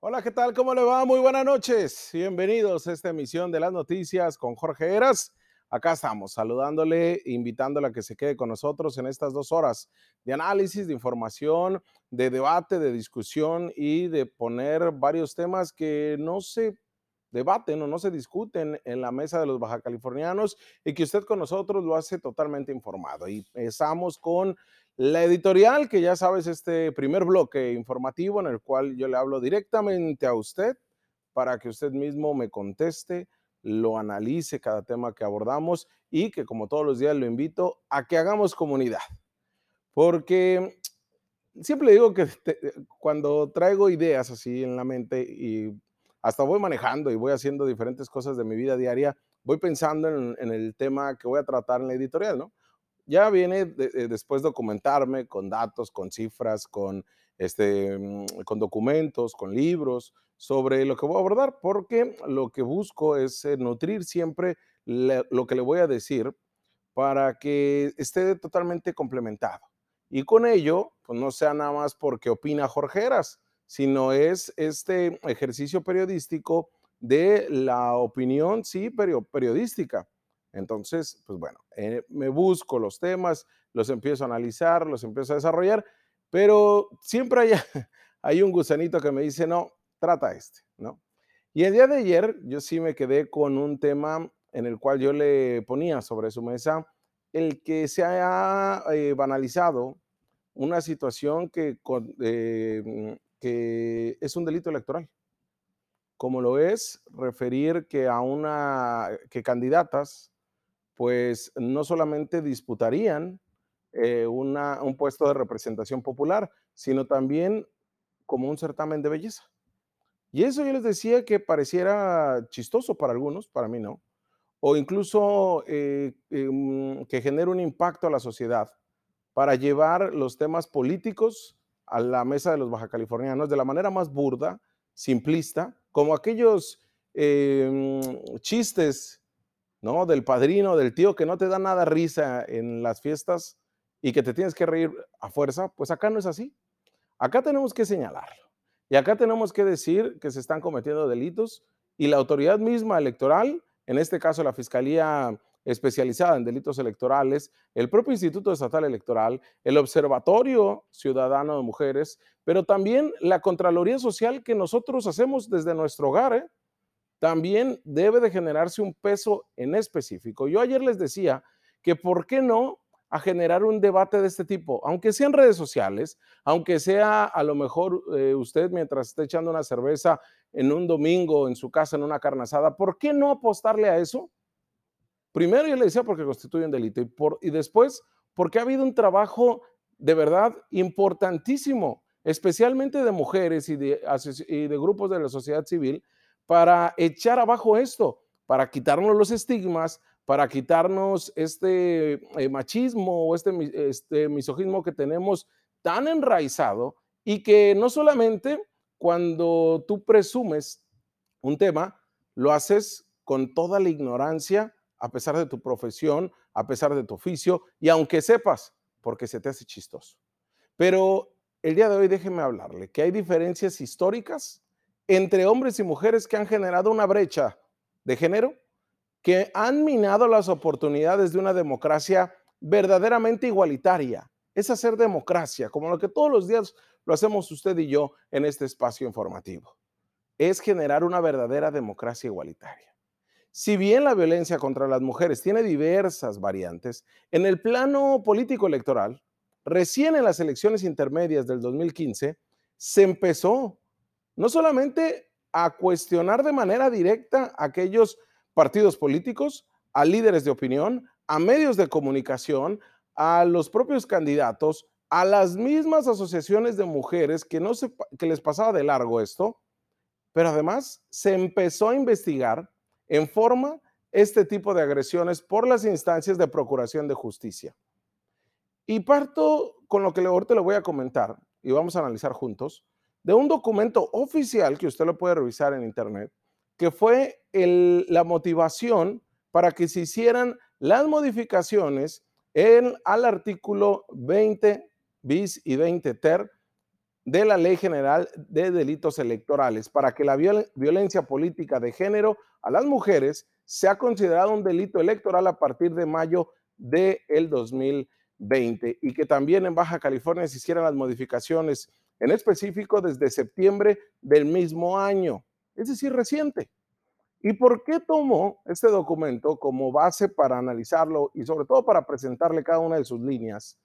Hola, ¿qué tal? ¿Cómo le va? Muy buenas noches. Bienvenidos a esta emisión de las noticias con Jorge Eras. Acá estamos saludándole, invitándole a que se quede con nosotros en estas dos horas de análisis, de información, de debate, de discusión y de poner varios temas que no se debaten o no se discuten en la mesa de los baja californianos y que usted con nosotros lo hace totalmente informado. Y empezamos con la editorial, que ya sabes, este primer bloque informativo en el cual yo le hablo directamente a usted para que usted mismo me conteste, lo analice cada tema que abordamos y que como todos los días lo invito a que hagamos comunidad. Porque siempre digo que cuando traigo ideas así en la mente y hasta voy manejando y voy haciendo diferentes cosas de mi vida diaria, voy pensando en, el tema que voy a tratar en la editorial, ¿no? Ya viene de, después documentarme con datos, con cifras, con, este, mm, con documentos, con libros sobre lo que voy a abordar, porque lo que busco es eh, nutrir siempre lo que le voy a decir para que esté totalmente complementado. Y con ello, pues no sea nada más porque opina Jorgeras, sino es este ejercicio periodístico de la opinión, sí, periodística entonces, pues bueno, eh, me busco los temas, los empiezo a analizar, los empiezo a desarrollar, pero siempre hay, hay un gusanito que me dice, no, trata este, ¿no? Y el día de ayer yo sí me quedé con un tema en el cual yo le ponía sobre su mesa el que se ha eh, banalizado una situación que, eh, que es un delito electoral, como lo es referir que a una, que candidatas pues no solamente disputarían eh, un puesto de representación popular, sino también como un certamen de belleza. Y eso yo les decía que pareciera chistoso para algunos, para mí no, o incluso eh, em, que genere un impacto a la sociedad para llevar los temas políticos a la mesa de los baja californianos de la manera más burda, simplista, como aquellos em, chistes ¿no? Del padrino, del tío que no te da nada risa en las fiestas y que te tienes que reír a fuerza, pues acá no es así. Acá tenemos que señalarlo. Y acá tenemos que decir que se están cometiendo delitos y la autoridad misma electoral, en este caso la Fiscalía especializada en delitos electorales, el propio Instituto Estatal Electoral, el Observatorio Ciudadano de Mujeres, pero también la Contraloría Social que nosotros hacemos desde nuestro hogar, ¿eh? También debe de generarse un peso en específico. Yo ayer les decía que por qué no a generar un debate de este tipo, aunque sea en redes sociales, aunque sea a lo mejor eh, usted mientras esté echando una cerveza en un domingo en su casa en una carnazada, ¿por qué no apostarle a eso? Primero yo le decía porque constituye un delito y, por, y después porque ha habido un trabajo de verdad importantísimo, especialmente de mujeres y de, y de grupos de la sociedad civil, para echar abajo esto, para quitarnos los estigmas, para quitarnos este eh, machismo o este, este misogismo que tenemos tan enraizado y que no solamente cuando tú presumes un tema, lo haces con toda la ignorancia, a pesar de tu profesión, a pesar de tu oficio, y aunque sepas, porque se te hace chistoso. Pero el día de hoy déjeme hablarle que hay diferencias históricas entre hombres y mujeres que han generado una brecha de género, que han minado las oportunidades de una democracia verdaderamente igualitaria. Es hacer democracia, como lo que todos los días lo hacemos usted y yo en este espacio informativo. Es generar una verdadera democracia igualitaria. Si bien la violencia contra las mujeres tiene diversas variantes, en el plano político electoral, recién en las elecciones intermedias del 2015, se empezó no solamente a cuestionar de manera directa a aquellos partidos políticos, a líderes de opinión, a medios de comunicación, a los propios candidatos, a las mismas asociaciones de mujeres que, no se, que les pasaba de largo esto, pero además se empezó a investigar en forma este tipo de agresiones por las instancias de procuración de justicia. Y parto con lo que ahorita le voy a comentar y vamos a analizar juntos, de un documento oficial que usted lo puede revisar en internet, que fue la motivación para que se hicieran las modificaciones en, al artículo 20 bis y 20 ter de la Ley General de Delitos Electorales para que la violencia política de género a las mujeres sea considerado un delito electoral a partir de mayo del el 2020 y que también en Baja California se hicieran las modificaciones en específico desde septiembre del mismo año, es decir, reciente. ¿Y por qué tomó este documento como base para analizarlo y sobre todo para presentarle cada una de sus líneas?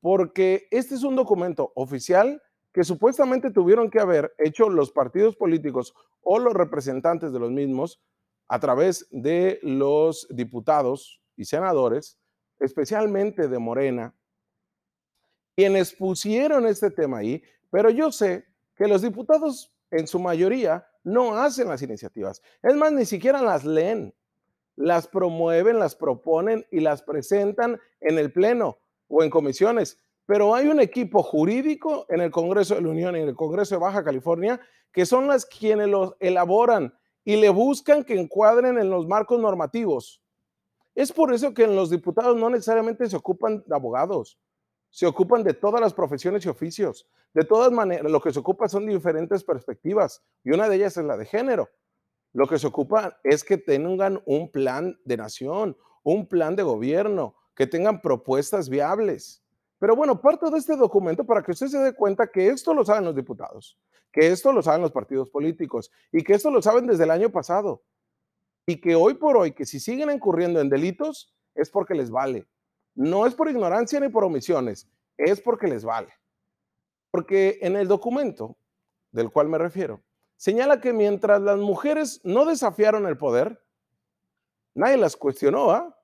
Porque este es un documento oficial que supuestamente tuvieron que haber hecho los partidos políticos o los representantes de los mismos a través de los diputados y senadores, especialmente de Morena, quienes pusieron este tema ahí, pero yo sé que los diputados en su mayoría no hacen las iniciativas. Es más, ni siquiera las leen, las promueven, las proponen y las presentan en el Pleno o en comisiones. Pero hay un equipo jurídico en el Congreso de la Unión y en el Congreso de Baja California que son las quienes los elaboran y le buscan que encuadren en los marcos normativos. Es por eso que los diputados no necesariamente se ocupan de abogados, se ocupan de todas las profesiones y oficios. De todas maneras, lo que se ocupa son diferentes perspectivas y una de ellas es la de género. Lo que se ocupa es que tengan un plan de nación, un plan de gobierno, que tengan propuestas viables. Pero bueno, parto de este documento para que usted se dé cuenta que esto lo saben los diputados, que esto lo saben los partidos políticos y que esto lo saben desde el año pasado. Y que hoy por hoy, que si siguen incurriendo en delitos, es porque les vale. No es por ignorancia ni por omisiones, es porque les vale. Porque en el documento del cual me refiero, señala que mientras las mujeres no desafiaron el poder, nadie las cuestionó, ¿ah?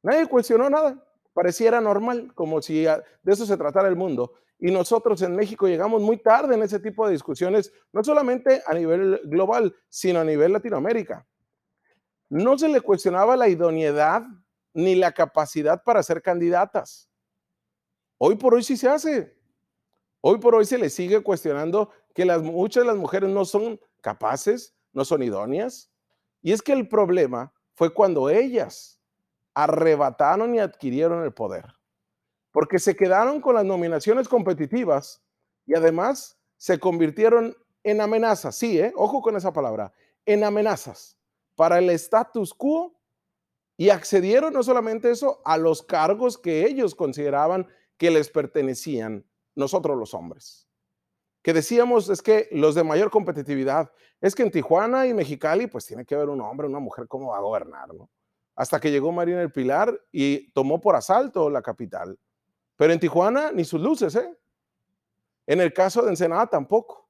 Nadie cuestionó nada. Pareciera normal, como si de eso se tratara el mundo. Y nosotros en México llegamos muy tarde en ese tipo de discusiones, no solamente a nivel global, sino a nivel Latinoamérica. No se le cuestionaba la idoneidad ni la capacidad para ser candidatas. Hoy por hoy sí se hace. Hoy por hoy se le sigue cuestionando que las, muchas de las mujeres no son capaces, no son idóneas. Y es que el problema fue cuando ellas arrebataron y adquirieron el poder. Porque se quedaron con las nominaciones competitivas y además se convirtieron en amenazas. Sí, ¿eh? ojo con esa palabra, en amenazas para el status quo y accedieron no solamente eso, a los cargos que ellos consideraban que les pertenecían, nosotros los hombres. Que decíamos es que los de mayor competitividad, es que en Tijuana y Mexicali pues tiene que haber un hombre, una mujer, ¿cómo va a gobernar? ¿no? Hasta que llegó Marina El Pilar y tomó por asalto la capital. Pero en Tijuana ni sus luces, ¿eh? En el caso de Ensenada tampoco.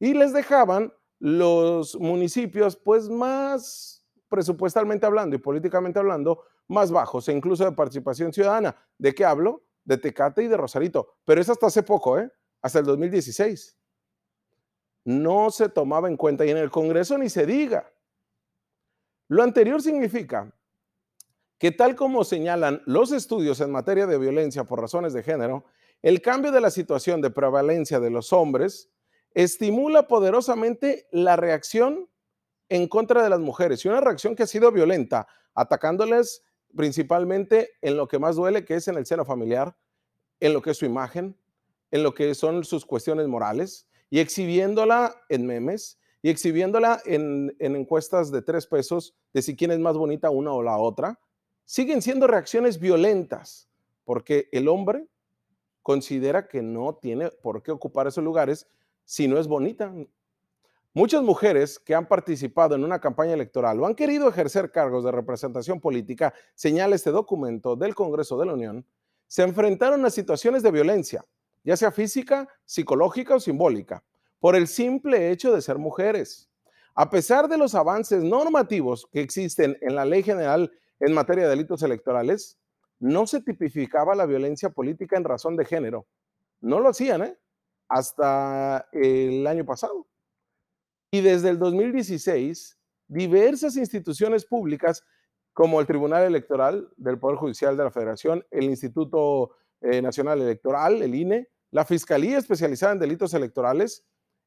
Y les dejaban los municipios pues más presupuestalmente hablando y políticamente hablando más bajos e incluso de participación ciudadana. ¿De qué hablo? De Tecate y de Rosarito. Pero eso hasta hace poco, ¿eh? Hasta el 2016. No se tomaba en cuenta y en el Congreso ni se diga. Lo anterior significa que tal como señalan los estudios en materia de violencia por razones de género, el cambio de la situación de prevalencia de los hombres estimula poderosamente la reacción en contra de las mujeres y una reacción que ha sido violenta, atacándoles principalmente en lo que más duele, que es en el seno familiar, en lo que es su imagen, en lo que son sus cuestiones morales, y exhibiéndola en memes, y exhibiéndola en, en encuestas de tres pesos de si quién es más bonita una o la otra, siguen siendo reacciones violentas, porque el hombre considera que no tiene por qué ocupar esos lugares si no es bonita, Muchas mujeres que han participado en una campaña electoral o han querido ejercer cargos de representación política, señala este documento del Congreso de la Unión, se enfrentaron a situaciones de violencia, ya sea física, psicológica o simbólica, por el simple hecho de ser mujeres. A pesar de los avances normativos que existen en la Ley General en materia de delitos electorales, no se tipificaba la violencia política en razón de género. No lo hacían, ¿eh? Hasta el año pasado. Y desde el 2016, diversas instituciones públicas como el Tribunal Electoral del Poder Judicial de la Federación, el Instituto eh, Nacional Electoral, el INE, la Fiscalía Especializada en Delitos Electorales,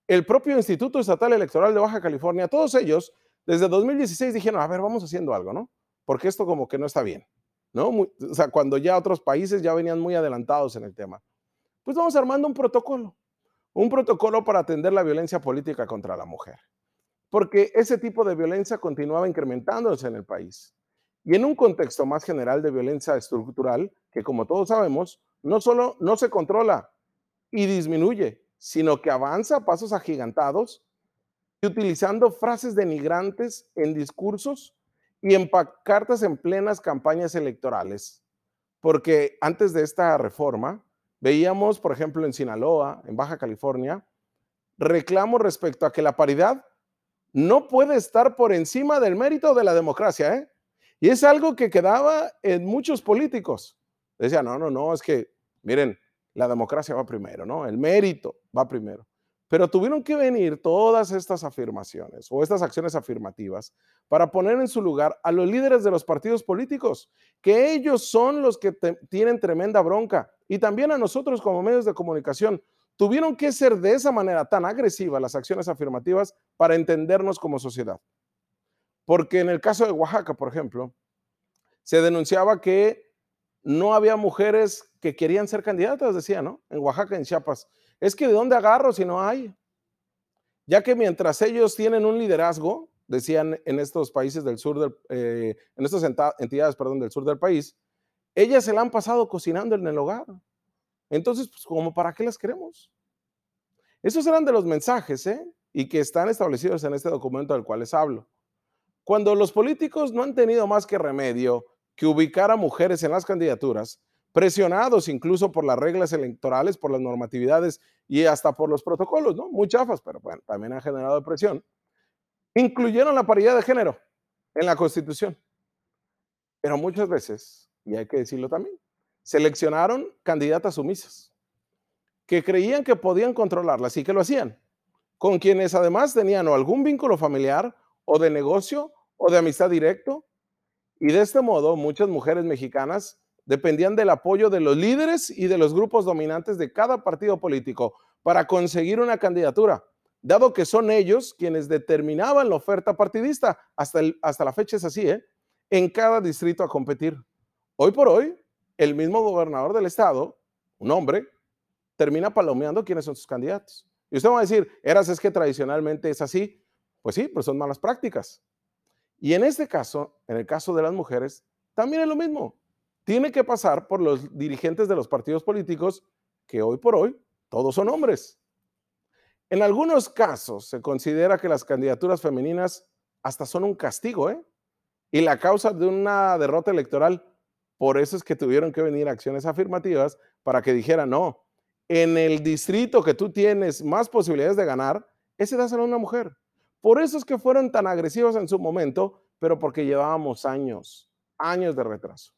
el propio Instituto Estatal Electoral de Baja California, todos ellos, desde 2016 dijeron, a ver, vamos haciendo algo, ¿no? Porque esto como que no está bien, ¿no? o sea, cuando ya otros países ya venían muy adelantados en el tema. Pues vamos armando un protocolo un protocolo para atender la violencia política contra la mujer, porque ese tipo de violencia continuaba incrementándose en el país. Y en un contexto más general de violencia estructural, que como todos sabemos, no solo no se controla y disminuye, sino que avanza a pasos agigantados y utilizando frases denigrantes en discursos y en cartas en plenas campañas electorales. Porque antes de esta reforma, veíamos, por ejemplo, en Sinaloa, en Baja California, reclamos respecto a que la paridad no puede estar por encima del mérito de la democracia. ¿eh? Y es algo que quedaba en muchos políticos. Decían, no, no, no, es que, miren, la democracia va primero, ¿no? El mérito va primero. Pero tuvieron que venir todas estas afirmaciones o estas acciones afirmativas para poner en su lugar a los líderes de los partidos políticos, que ellos son los que tienen tremenda bronca, y también a nosotros como medios de comunicación. Tuvieron que ser de esa manera tan agresiva las acciones afirmativas para entendernos como sociedad. Porque en el caso de Oaxaca, por ejemplo, se denunciaba que no había mujeres que querían ser candidatas, decía, ¿no? En Oaxaca, en Chiapas. Es que ¿de dónde agarro si no hay? Ya que mientras ellos tienen un liderazgo, decían en estos países del sur, eh, en estas entidades, perdón, del sur del país, ellas se la han pasado cocinando en el hogar. Entonces, pues, ¿como para qué las queremos? Esos eran de los mensajes, ¿eh? Y que están establecidos en este documento del cual les hablo. Cuando los políticos no han tenido más que remedio que ubicar a mujeres en las candidaturas, presionados incluso por las reglas electorales, por las normatividades y hasta por los protocolos, ¿no? Muy chafas, pero bueno, también han generado presión. Incluyeron la paridad de género en la Constitución. Pero muchas veces, y hay que decirlo también, seleccionaron candidatas sumisas que creían que podían controlarlas y que lo hacían, con quienes además tenían o algún vínculo familiar o de negocio o de amistad directo. Y de este modo, muchas mujeres mexicanas dependían del apoyo de los líderes y de los grupos dominantes de cada partido político para conseguir una candidatura, dado que son ellos quienes determinaban la oferta partidista. Hasta, hasta la fecha es así, ¿eh? En cada distrito a competir. Hoy por hoy, el mismo gobernador del estado, un hombre, termina palomeando quiénes son sus candidatos. Y usted va a decir, Eras, es que tradicionalmente es así. Pues sí, pero son malas prácticas. Y en este caso, en el caso de las mujeres, también es lo mismo tiene que pasar por los dirigentes de los partidos políticos, que hoy por hoy todos son hombres. En algunos casos se considera que las candidaturas femeninas hasta son un castigo, ¿eh? Y la causa de una derrota electoral, por eso es que tuvieron que venir acciones afirmativas para que dijeran, no, en el distrito que tú tienes más posibilidades de ganar, ese dáselo a una mujer. Por eso es que fueron tan agresivos en su momento, pero porque llevábamos años, años de retraso.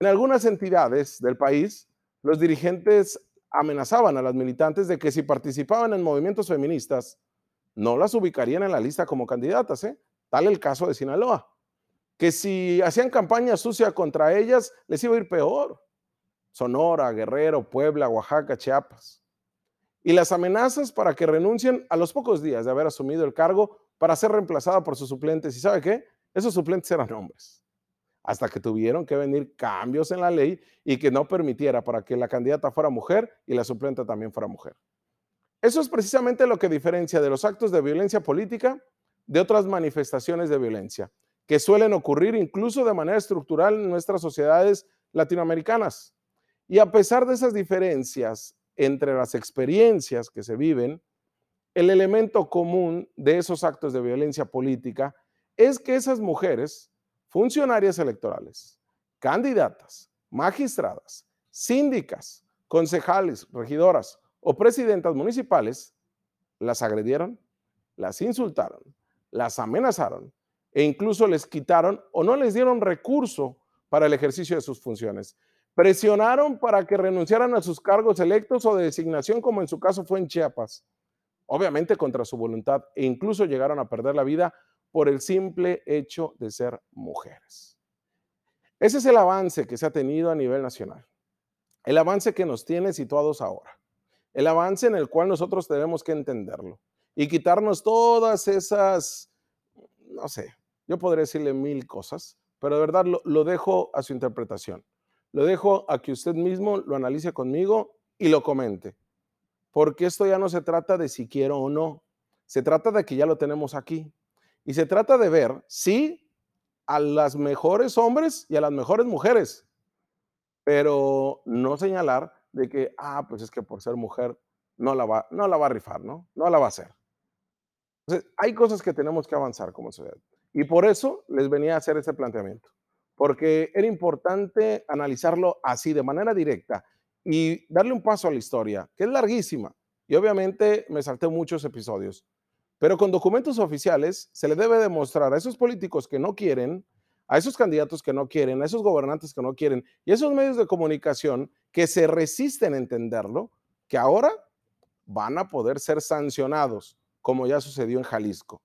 En algunas entidades del país, los dirigentes amenazaban a las militantes de que si participaban en movimientos feministas, no las ubicarían en la lista como candidatas, ¿eh? tal el caso de Sinaloa, que si hacían campaña sucia contra ellas, les iba a ir peor. Sonora, Guerrero, Puebla, Oaxaca, Chiapas. Y las amenazas para que renuncien a los pocos días de haber asumido el cargo para ser reemplazada por sus suplentes. ¿Y sabe qué? Esos suplentes eran hombres hasta que tuvieron que venir cambios en la ley y que no permitiera para que la candidata fuera mujer y la suplente también fuera mujer. Eso es precisamente lo que diferencia de los actos de violencia política de otras manifestaciones de violencia, que suelen ocurrir incluso de manera estructural en nuestras sociedades latinoamericanas. Y a pesar de esas diferencias entre las experiencias que se viven, el elemento común de esos actos de violencia política es que esas mujeres funcionarias electorales, candidatas, magistradas, síndicas, concejales, regidoras o presidentas municipales, las agredieron, las insultaron, las amenazaron e incluso les quitaron o no les dieron recurso para el ejercicio de sus funciones. Presionaron para que renunciaran a sus cargos electos o de designación, como en su caso fue en Chiapas, obviamente contra su voluntad, e incluso llegaron a perder la vida por el simple hecho de ser mujeres. Ese es el avance que se ha tenido a nivel nacional. El avance que nos tiene situados ahora. El avance en el cual nosotros tenemos que entenderlo y quitarnos todas esas, no sé, yo podría decirle mil cosas, pero de verdad lo, dejo a su interpretación. Lo dejo a que usted mismo lo analice conmigo y lo comente. porque esto ya no se trata de si quiero o no, se trata de que ya lo tenemos aquí. Y se trata de ver si a las mejores hombres y a las mejores mujeres, pero no señalar de que, ah, pues es que por ser mujer no la va, no la va a rifar, ¿no? No la va a hacer. Entonces, hay cosas que tenemos que avanzar como sociedad. Y por eso les venía a hacer este planteamiento, porque era importante analizarlo así, de manera directa, y darle un paso a la historia, que es larguísima. Y obviamente me salté muchos episodios, pero con documentos oficiales se le debe demostrar a esos políticos que no quieren, a esos candidatos que no quieren, a esos gobernantes que no quieren y a esos medios de comunicación que se resisten a entenderlo, que ahora van a poder ser sancionados, como ya sucedió en Jalisco.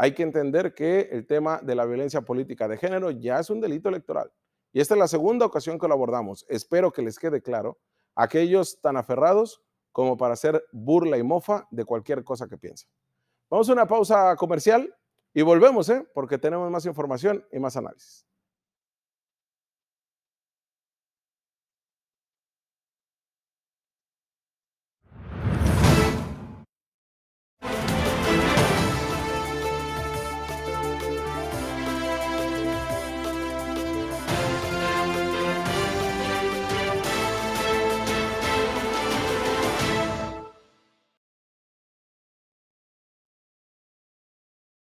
Hay que entender que el tema de la violencia política de género ya es un delito electoral. Y esta es la segunda ocasión que lo abordamos. Espero que les quede claro a aquellos tan aferrados como para hacer burla y mofa de cualquier cosa que piensen. Vamos a una pausa comercial y volvemos, ¿eh? porque tenemos más información y más análisis.